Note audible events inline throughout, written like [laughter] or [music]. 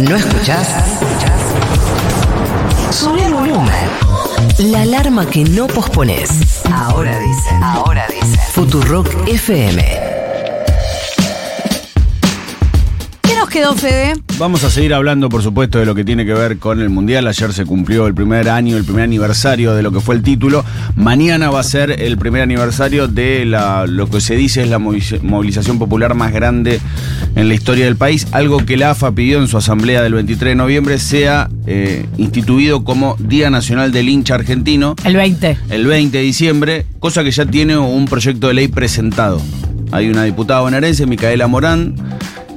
¿No escuchás? Sube el volumen. La alarma que no pospones. Ahora dice. Ahora dice. Futurock FM. ¿Qué nos quedó, Fede? Vamos a seguir hablando, por supuesto, de lo que tiene que ver con el Mundial. Ayer se cumplió el primer año, el primer aniversario de lo que fue el título. Mañana va a ser el primer aniversario de la, lo que se dice es la movi- movilización popular más grande en la historia del país. Algo que la AFA pidió en su asamblea del 23 de noviembre sea eh, instituido como Día Nacional del Hincha Argentino El 20. el 20 de diciembre, cosa que ya tiene un proyecto de ley presentado. Hay una diputada bonaerense, Micaela Morán,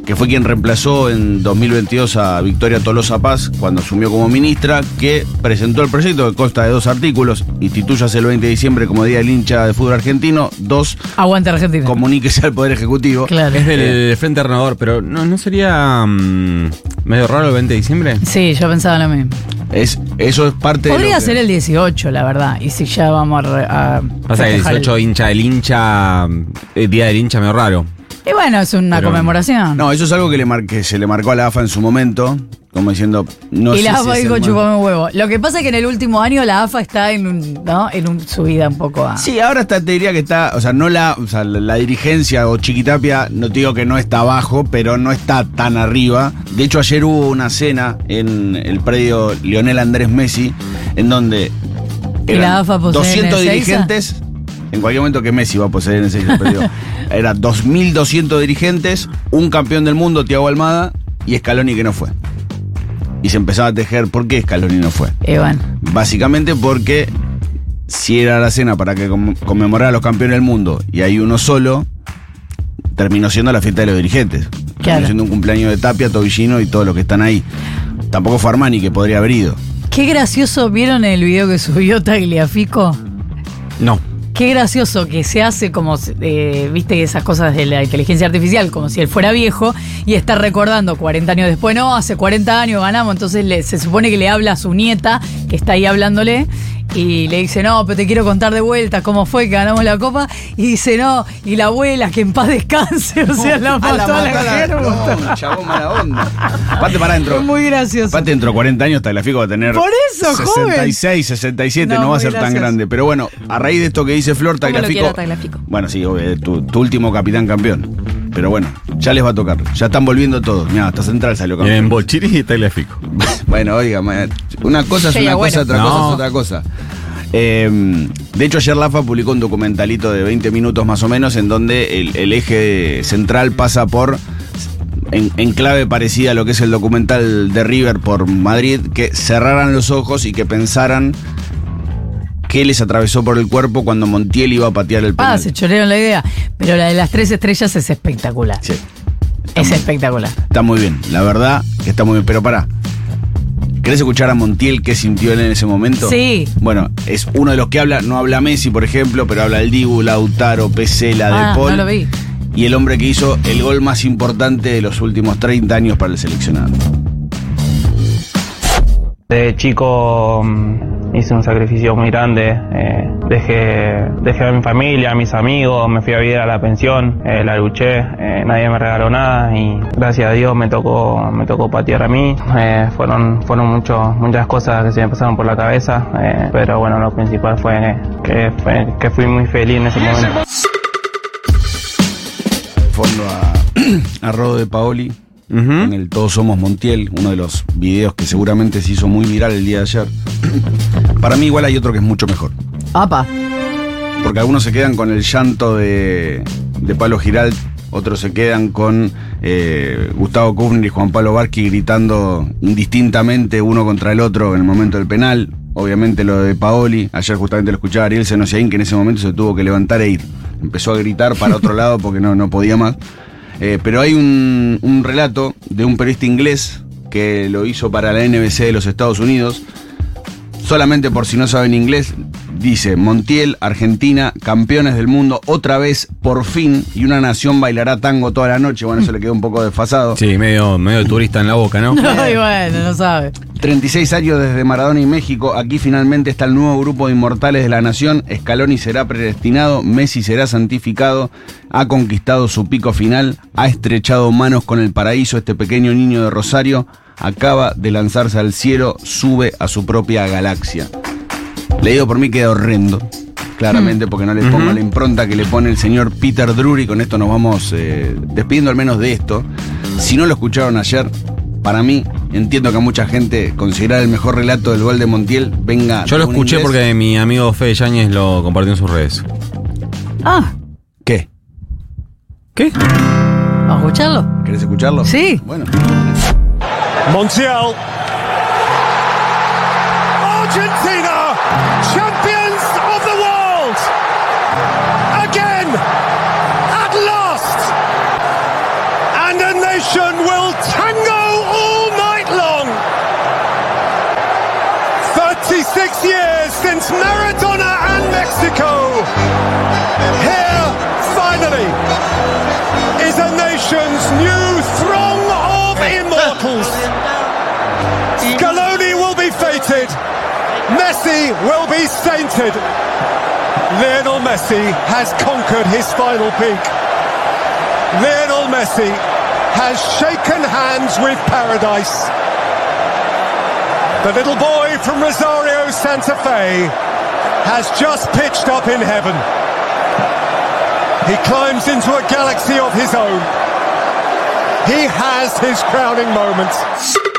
que fue quien reemplazó en 2022 a Victoria Tolosa Paz cuando asumió como ministra, que presentó el proyecto que consta de dos artículos. Instituyase el 20 de diciembre como Día del Hincha de Fútbol Argentino. Dos, Aguante Argentina. comuníquese al Poder Ejecutivo. Claro. Es del Frente Renovador, pero ¿no, no sería mm, medio raro el 20 de diciembre? Sí, yo pensaba lo mismo. Es, eso es parte de. Podría que- ser el 18, la verdad. Y si ya vamos a. re- a Pasa que el festejar 18 hincha del hincha, eh, día del hincha medio raro. Y bueno, es una Pero- conmemoración. No, eso es algo que, le mar- que se le marcó a la AFA en su momento, como diciendo. No y sé la si AFA es dijo el chupame un huevo. Lo que pasa es que en el último año la AFA está en un, ¿no? En un subida un poco a. Sí, ahora está, te diría que está, o sea, no la, o sea, la, la dirigencia o Chiquitapia, no te digo que no está abajo, pero no está tan arriba. De hecho, ayer hubo una cena en el predio Lionel Andrés Messi, en donde ¿Y la AFA posee 200 en Ezeiza? dirigentes, en cualquier momento que Messi va a poseer en ese predio, [laughs] era 2.200 dirigentes, un campeón del mundo, Thiago Almada, y Scaloni que no fue. Y se empezaba a tejer, ¿por qué Scaloni no fue? Bueno. Básicamente porque si era la cena para que conmemorara a los campeones del mundo y hay uno solo, terminó siendo la fiesta de los dirigentes. Claro. Terminó siendo un cumpleaños de Tapia, Tobillino y todos los que están ahí. Tampoco fue Armani, que podría haber ido. Qué gracioso. ¿Vieron el video que subió Tagliafico? No. Qué gracioso que se hace como, eh, viste, esas cosas de la inteligencia artificial, como si él fuera viejo y está recordando 40 años después, no, hace 40 años ganamos, entonces le- se supone que le habla a su nieta, que está ahí hablándole, y le dice, no, pero te quiero contar de vuelta cómo fue que ganamos la copa, y dice, no, y la abuela, que en paz descanse, [laughs] o sea, la mató a la, mató a la- Gerbo. no, chabón mala onda. Aparte, para adentro. Muy gracioso. Aparte, dentro de 40 años, Tagliafico va a tener. Por eso, joven. 66, 67, No, no, va a ser tan grande. Pero bueno, a raíz de esto que dice Flor, ¿Cómo lo Tagliafico. Bueno, sí, obvio, tu, tu último capitán campeón. Pero bueno, ya les va a tocar. Ya están volviendo todos. Mira, hasta Central salió campeón. En Bolchiri y Tagliafico. [laughs] bueno, oiga, ma- una cosa es Sí, una bueno. cosa, otra No. cosa es otra cosa. Eh, de hecho, ayer Lafa publicó un documentalito de 20 minutos más o menos en donde el, el eje central pasa por. En, en clave parecida a lo que es el documental de River por Madrid, que cerraran los ojos y que pensaran qué les atravesó por el cuerpo cuando Montiel iba a patear el Ah, penal. se chorearon la idea. Pero la de las tres estrellas es espectacular. Sí, Es espectacular. está muy bien, la verdad que está muy bien. Pero pará, ¿querés escuchar a Montiel qué sintió él en ese momento? Sí. Bueno, es uno de los que habla, no habla Messi, por ejemplo, pero habla el Dibu, Lautaro, Pesela, Ah, De Paul. no lo vi. Y el hombre que hizo el gol más importante de los últimos 30 años para el seleccionado. De chico mm, hice un sacrificio muy grande, eh, dejé, dejé a mi familia, a mis amigos, me fui a vivir a la pensión, eh, la luché, eh, nadie me regaló nada y gracias a Dios me tocó, me tocó patear a mí. Eh, fueron fueron muchos muchas cosas que se me pasaron por la cabeza, eh, pero bueno, lo principal fue que, fue que fui muy feliz en ese momento. Fondo a, [clears throat] a Rodo de Paoli en el Todos Somos Montiel, uno de los videos que seguramente se hizo muy viral el día de ayer. Para mí igual hay otro que es mucho mejor. Apa. Porque algunos se quedan con el llanto de, de Pablo Giralt, otros se quedan con eh, Gustavo Kufner y Juan Pablo Barqui gritando indistintamente uno contra el otro en el momento del penal. Obviamente lo de Paoli, ayer justamente lo escuchaba Ariel Senosiaín, que en ese momento se tuvo que levantar e ir. Empezó a gritar para otro lado porque no, no podía más. Eh, pero hay un, un relato de un periodista inglés que lo hizo para la NBC de los Estados Unidos, Solamente por si no saben inglés, dice Montiel, Argentina, campeones del mundo, otra vez, por fin, y una nación bailará tango toda la noche. Bueno, eso le quedó un poco desfasado. Sí, medio, medio turista en la boca, ¿no? [laughs] Ay, bueno, no sabe. 36 años desde Maradona y México, aquí finalmente está el nuevo grupo de inmortales de la nación, Scaloni será predestinado, Messi será santificado, ha conquistado su pico final, ha estrechado manos con el paraíso este pequeño niño de Rosario, acaba de lanzarse al cielo, sube a su propia galaxia. Leído por mí queda horrendo, claramente, porque no le pongo la impronta que le pone el señor Peter Drury. Con esto nos vamos eh, despidiendo al menos de esto. Si no lo escucharon ayer, para mí, entiendo que a mucha gente considerar el mejor relato del gol de Montiel venga. Yo lo escuché inglés. porque mi amigo Fede Yáñez lo compartió en sus redes. Ah, ¿Qué? ¿Qué? ¿vamos a escucharlo? ¿Querés escucharlo? Sí. Bueno. Montiel. Argentina, champions of the world. Again, at last. And a nation will tango all night long. 36 years since Maradona and Mexico. Here, Will be sainted. Lionel Messi has conquered his final peak. Lionel Messi has shaken hands with paradise. The little boy from Rosario, Santa Fe, has just pitched up in heaven. He climbs into a galaxy of his own. He has his crowning moment.